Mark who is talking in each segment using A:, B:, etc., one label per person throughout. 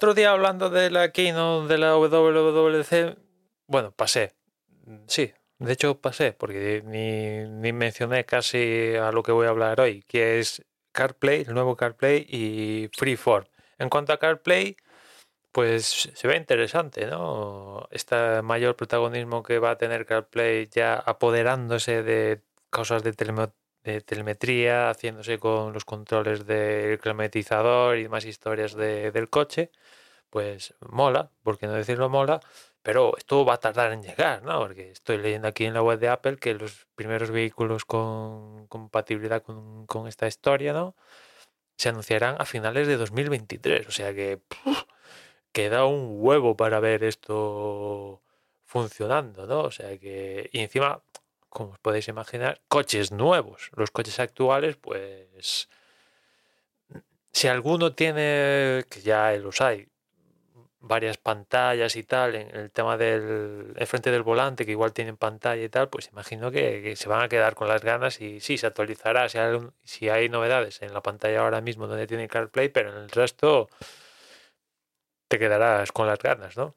A: Otro día hablando de la keynote de la WWDC, bueno, pasé. Sí, de hecho pasé, porque ni, ni mencioné casi a lo que voy a hablar hoy, que es CarPlay, el nuevo CarPlay y Freeform. En cuanto a CarPlay, pues se ve interesante, ¿no? Este mayor protagonismo que va a tener CarPlay ya apoderándose de cosas de, telemetría, haciéndose con los controles del climatizador y demás historias del coche, pues mola, porque no decirlo mola, pero esto va a tardar en llegar, ¿no? Porque estoy leyendo aquí en la web de Apple que los primeros vehículos con compatibilidad con, con esta historia, ¿no? Se anunciarán a finales de 2023, o sea que queda un huevo para ver esto funcionando, ¿no? O sea que, y encima, como os podéis imaginar, coches nuevos. Los coches actuales, pues, si alguno tiene, que ya los hay, varias pantallas y tal, en el tema del frente del volante, que igual tienen pantalla y tal, pues imagino que, se van a quedar con las ganas y sí, se actualizará si hay, si hay novedades en la pantalla ahora mismo donde tiene CarPlay, pero en el resto te quedarás con las ganas, ¿no?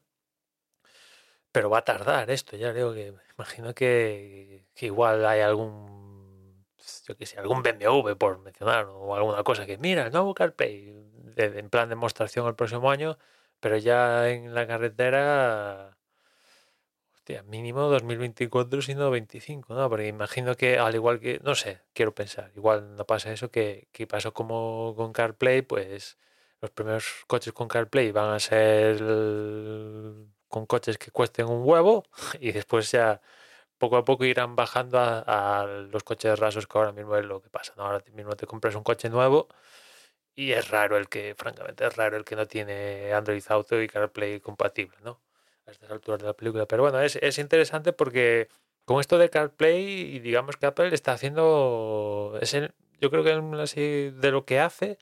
A: Pero va a tardar esto, ya creo que imagino que, igual hay algún, yo qué sé, algún BMW por mencionar, o alguna cosa que mira, el nuevo CarPlay, en plan de demostración el próximo año, pero ya en la carretera, hostia, mínimo 2024, sino 25, ¿no? Porque imagino que al igual que, no sé, quiero pensar, igual no pasa eso que, que pasó como con CarPlay, pues los primeros coches con CarPlay van a ser con coches que cuesten un huevo y después ya poco a poco irán bajando a, los coches rasos que ahora mismo es lo que pasa. Ahora mismo te compras un coche nuevo y es raro el que, francamente, es raro el que no tiene Android Auto y CarPlay compatible, ¿no? A estas alturas de la película. Pero bueno, es, es interesante porque con esto de CarPlay, digamos que Apple está haciendo, es el, yo creo que así de lo que hace,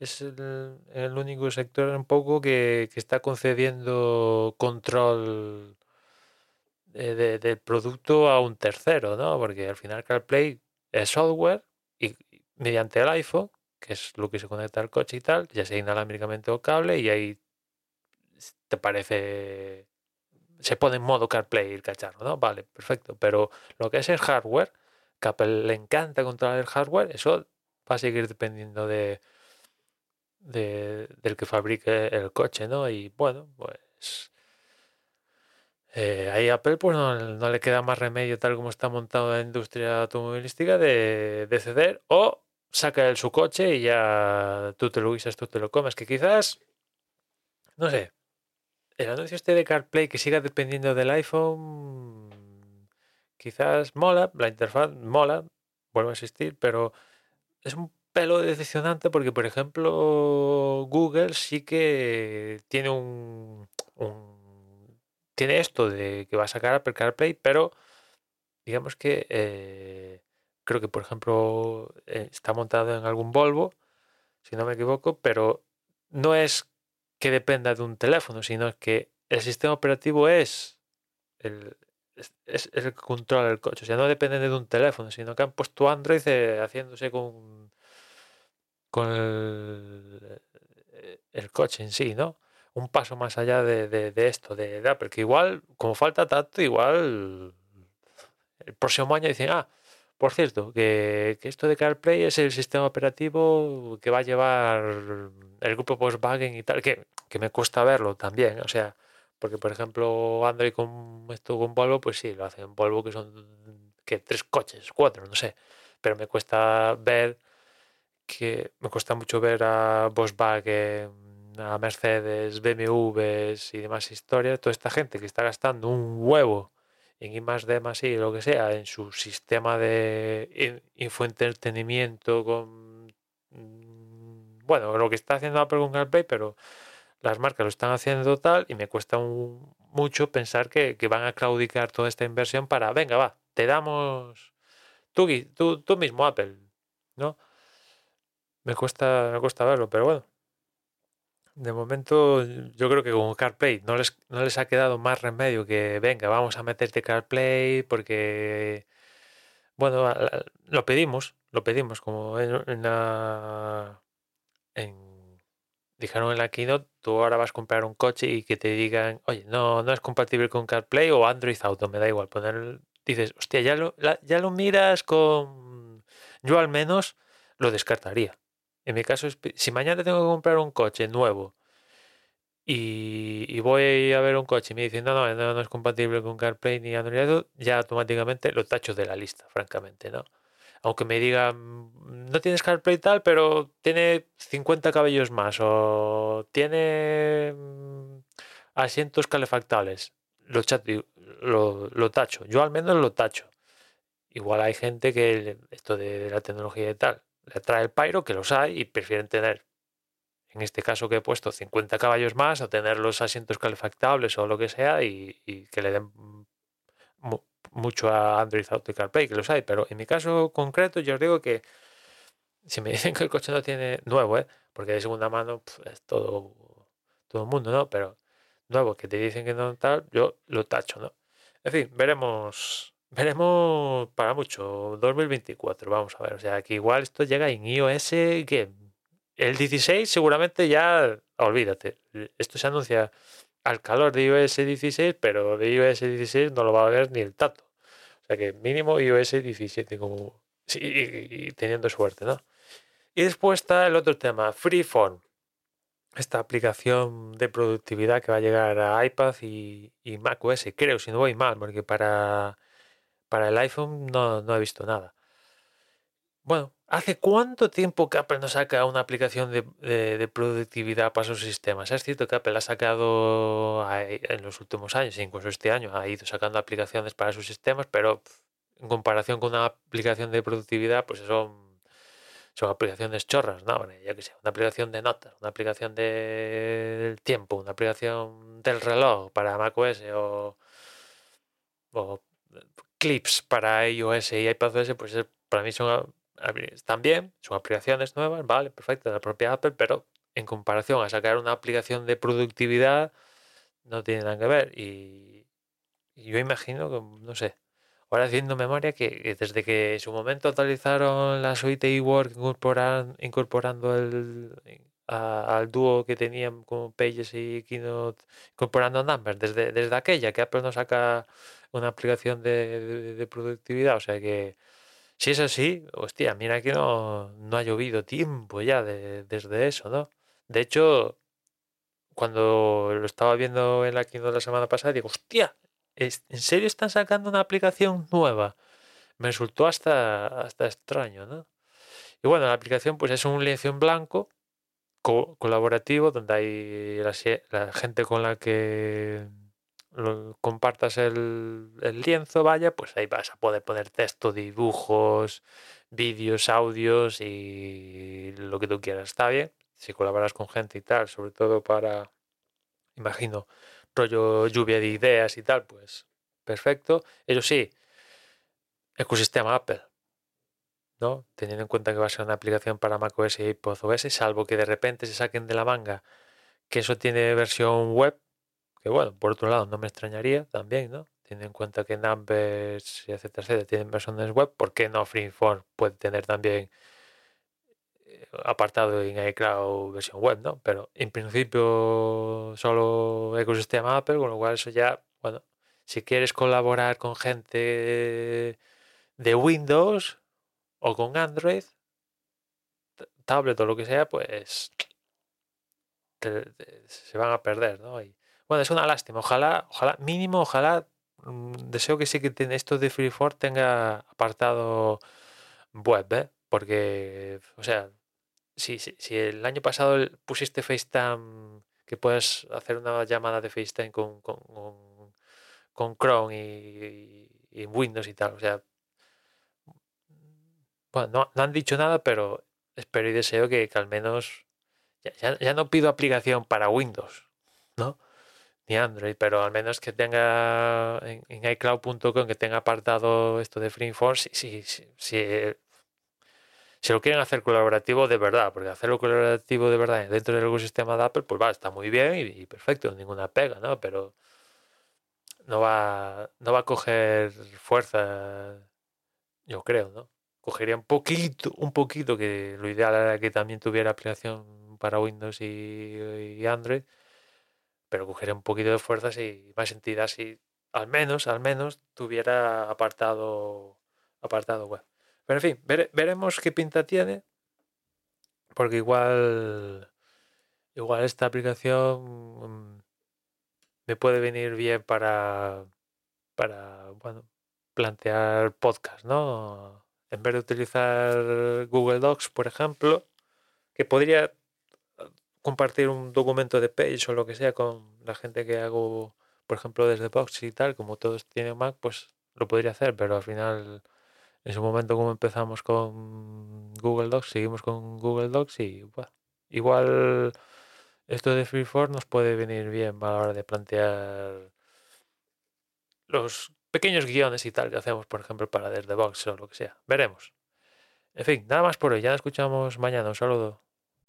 A: es el, único sector un poco que, está concediendo control del producto a un tercero, ¿no? Porque al final CarPlay es software y mediante el iPhone, que es lo que se conecta al coche y tal, ya sea inalámbricamente o cable y ahí te parece se pone en modo CarPlay el cacharro, ¿no? Vale, perfecto. Pero lo que es el hardware, que a Apple le encanta controlar el hardware, eso va a seguir dependiendo de, de, del que fabrique el coche, ¿no? Y bueno, pues eh, ahí Apple pues no, le queda más remedio tal como está montado la industria automovilística de, de ceder o saca el su coche y ya tú te lo guisas, tú te lo comes, que quizás, no sé, el anuncio este de CarPlay que siga dependiendo del iPhone, quizás mola, la interfaz mola, vuelvo a insistir, pero es un pelo decepcionante porque, por ejemplo, Google sí que tiene un, tiene esto de que va a sacar Apple CarPlay, pero digamos que eh, creo que, por ejemplo, eh, está montado en algún Volvo, si no me equivoco, pero no es que dependa de un teléfono, sino que el sistema operativo es el, es, el que controla el coche. O sea, no depende de un teléfono, sino que han puesto Android eh, haciéndose con con el, coche en sí, ¿no? Un paso más allá de, esto, de, Apple, que igual, como falta tanto, igual el próximo año dicen, ah, por cierto, que, esto de CarPlay es el sistema operativo que va a llevar el grupo Volkswagen y tal, que, que me cuesta verlo también, o sea, porque por ejemplo Android con esto con Volvo, pues sí, lo hacen Volvo que son que tres coches, cuatro, no sé, pero me cuesta ver que me cuesta mucho ver a Volkswagen, a Mercedes, BMWs y demás historias, toda esta gente que está gastando un huevo en I más D más I, lo que sea, en su sistema de infoentretenimiento con mm, bueno, lo que está haciendo Apple con CarPlay, pero las marcas lo están haciendo tal y me cuesta mucho pensar que, van a claudicar toda esta inversión para, venga, va, te damos tú, tú, tú mismo Apple, ¿no? Me cuesta, me cuesta verlo, pero bueno. De momento, yo creo que con CarPlay no les, no les ha quedado más remedio que venga, vamos a meterte CarPlay porque, bueno, lo pedimos, lo pedimos como en, en, dijeron en la keynote, tú ahora vas a comprar un coche y que te digan, oye, no, no es compatible con CarPlay o Android Auto, me da igual. Poner, dices, hostia, ya lo, ya lo miras con... Yo al menos lo descartaría. En mi caso, si mañana tengo que comprar un coche nuevo y, voy a ver un coche y me dicen, no, no, no, es compatible con CarPlay ni Android ya automáticamente lo tacho de la lista, francamente, ¿no? Aunque me digan, no tienes CarPlay tal, pero tiene 50 cabellos más o tiene mm, asientos calefactables, lo, lo, lo tacho. Yo al menos lo tacho. Igual hay gente que esto de, la tecnología y tal trae el Pyro, que los hay, y prefieren tener, en este caso que he puesto, 50 caballos más, o tener los asientos calefactables o lo que sea, y, que le den mucho a Android Auto y CarPlay, que los hay. Pero en mi caso concreto, yo os digo que si me dicen que el coche no tiene nuevo, ¿eh? porque de segunda mano es todo, todo el mundo, ¿no? Pero nuevo, que te dicen que no tal, yo lo tacho, ¿no? En fin, veremos Veremos para mucho, 2024, vamos a ver. O sea, que igual esto llega en iOS, que el 16 seguramente ya, olvídate, esto se anuncia al calor de iOS 16, pero de iOS 16 no lo va a ver ni el tato. O sea que mínimo iOS 17, como, sí, y, teniendo suerte, ¿no? Y después está el otro tema, Freeform. Esta aplicación de productividad que va a llegar a iPad y, y macOS, creo, si no voy mal, porque para para el iPhone no, he visto nada. Bueno, ¿hace cuánto tiempo que Apple no saca una aplicación de, productividad para sus sistemas? Es cierto que Apple ha sacado en los últimos años, incluso este año, ha ido sacando aplicaciones para sus sistemas, pero en comparación con una aplicación de productividad, pues son, son aplicaciones chorras, ¿no? ya que sé, una aplicación de notas, una aplicación del tiempo, una aplicación del reloj para macOS o clips para iOS y iPadOS, pues para mí son están bien, son aplicaciones nuevas, vale, perfecto, de la propia Apple, pero en comparación a sacar una aplicación de productividad, no tiene nada que ver. Y, yo imagino que, no sé, ahora haciendo memoria que, desde que en su momento actualizaron la suite eWork incorporando el, al dúo que tenían como Pages y Keynote, incorporando Numbers, desde, desde aquella que Apple no saca una aplicación de, productividad. O sea que si es así, hostia, mira que no, no ha llovido tiempo ya desde eso, ¿no? De hecho, cuando lo estaba viendo en la keynote la semana pasada, digo, hostia, ¿en serio están sacando una aplicación nueva? Me resultó hasta, hasta extraño, ¿no? Y bueno, la aplicación pues es un lienzo en blanco colaborativo donde hay la, gente con la que compartas el, lienzo, vaya, pues ahí vas a poder poner texto, dibujos, vídeos, audios y lo que tú quieras. Está bien, si colaboras con gente y tal, sobre todo para, imagino, rollo lluvia de ideas y tal, pues perfecto. Eso sí, ecosistema Apple. ¿no? Teniendo en cuenta que va a ser una aplicación para macOS y iPadOS, salvo que de repente se saquen de la manga que eso tiene versión web, que bueno, por otro lado no me extrañaría también, ¿no? Teniendo en cuenta que Numbers y etcétera, tienen versiones web, ¿por qué no Freeform puede tener también eh, apartado en iCloud versión web, ¿no? Pero en principio solo ecosistema Apple, con lo cual eso ya, bueno, si quieres colaborar con gente de Windows o con Android, tablet o lo que sea, pues se van a perder, ¿no? Bueno, es una lástima. Ojalá, ojalá, mínimo, ojalá, mm, deseo que sí que esto de Freeform tenga apartado web, ¿eh? Porque, o sea, si, si, el año pasado pusiste FaceTime, que puedes hacer una llamada de FaceTime con, con, con, Chrome y, Windows y tal, o sea, bueno, no, han dicho nada, pero espero y deseo que, al menos ya, ya, no pido aplicación para Windows, ¿no? Android, pero al menos que tenga en, iCloud.com que tenga apartado esto de Freeform, si, si, si, si, lo quieren hacer colaborativo de verdad, porque hacerlo colaborativo de verdad dentro del ecosistema de Apple, pues va, está muy bien y, perfecto, ninguna pega, ¿no? Pero no va, no va a coger fuerza, yo creo, ¿no? Cogería un poquito, un poquito, que lo ideal era que también tuviera aplicación para Windows y, Android, pero cogería un poquito de fuerzas y más entidad si al menos, al menos tuviera apartado, apartado web. Pero en fin, veremos qué pinta tiene, porque igual, igual esta aplicación mm, me puede venir bien para, para, bueno, plantear podcast, ¿no? En vez de utilizar Google Docs, por ejemplo, que podría compartir un documento de Page o lo que sea con la gente que hago, por ejemplo, desde Box y tal, como todos tienen Mac, pues lo podría hacer, pero al final, en su momento como empezamos con Google Docs, seguimos con Google Docs y igual esto de Freeform nos puede venir bien a la hora de plantear los pequeños guiones y tal que hacemos, por ejemplo, para Desde Box o lo que sea. Veremos. En fin, nada más por hoy. Ya nos escuchamos mañana. Un saludo.